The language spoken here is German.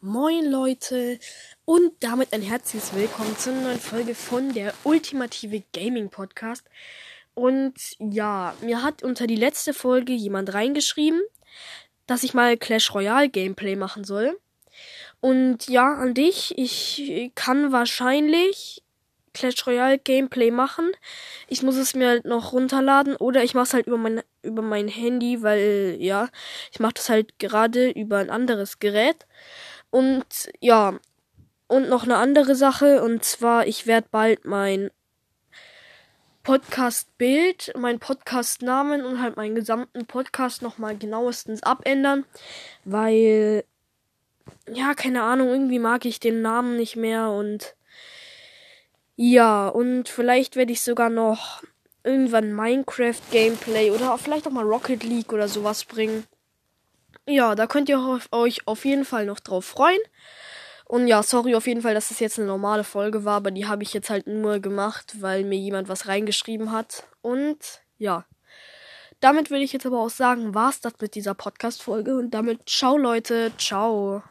Moin Leute und damit ein herzliches Willkommen zu einer neuen Folge von der Ultimative Gaming Podcast. Und ja, mir hat unter die letzte Folge jemand reingeschrieben, dass ich mal Clash Royale Gameplay machen soll. Und ja, an dich, ich kann wahrscheinlich Clash Royale Gameplay machen. Ich muss es mir halt noch runterladen oder ich mache es halt über mein über mein Handy, weil ja, ich mache das halt gerade über ein anderes Gerät. Und ja, und noch eine andere Sache, und zwar, ich werde bald mein Podcast-Bild, mein Podcast-Namen und halt meinen gesamten Podcast nochmal genauestens abändern, weil, ja, keine Ahnung, irgendwie mag ich den Namen nicht mehr und ja, und vielleicht werde ich sogar noch irgendwann Minecraft-Gameplay oder vielleicht auch mal Rocket League oder sowas bringen. Ja, da könnt ihr euch auf jeden Fall noch drauf freuen. Und ja, sorry auf jeden Fall, dass es jetzt eine normale Folge war, aber die habe ich jetzt halt nur gemacht, weil mir jemand was reingeschrieben hat. Und ja. Damit will ich jetzt aber auch sagen, war's das mit dieser Podcast-Folge. Und damit ciao Leute, ciao.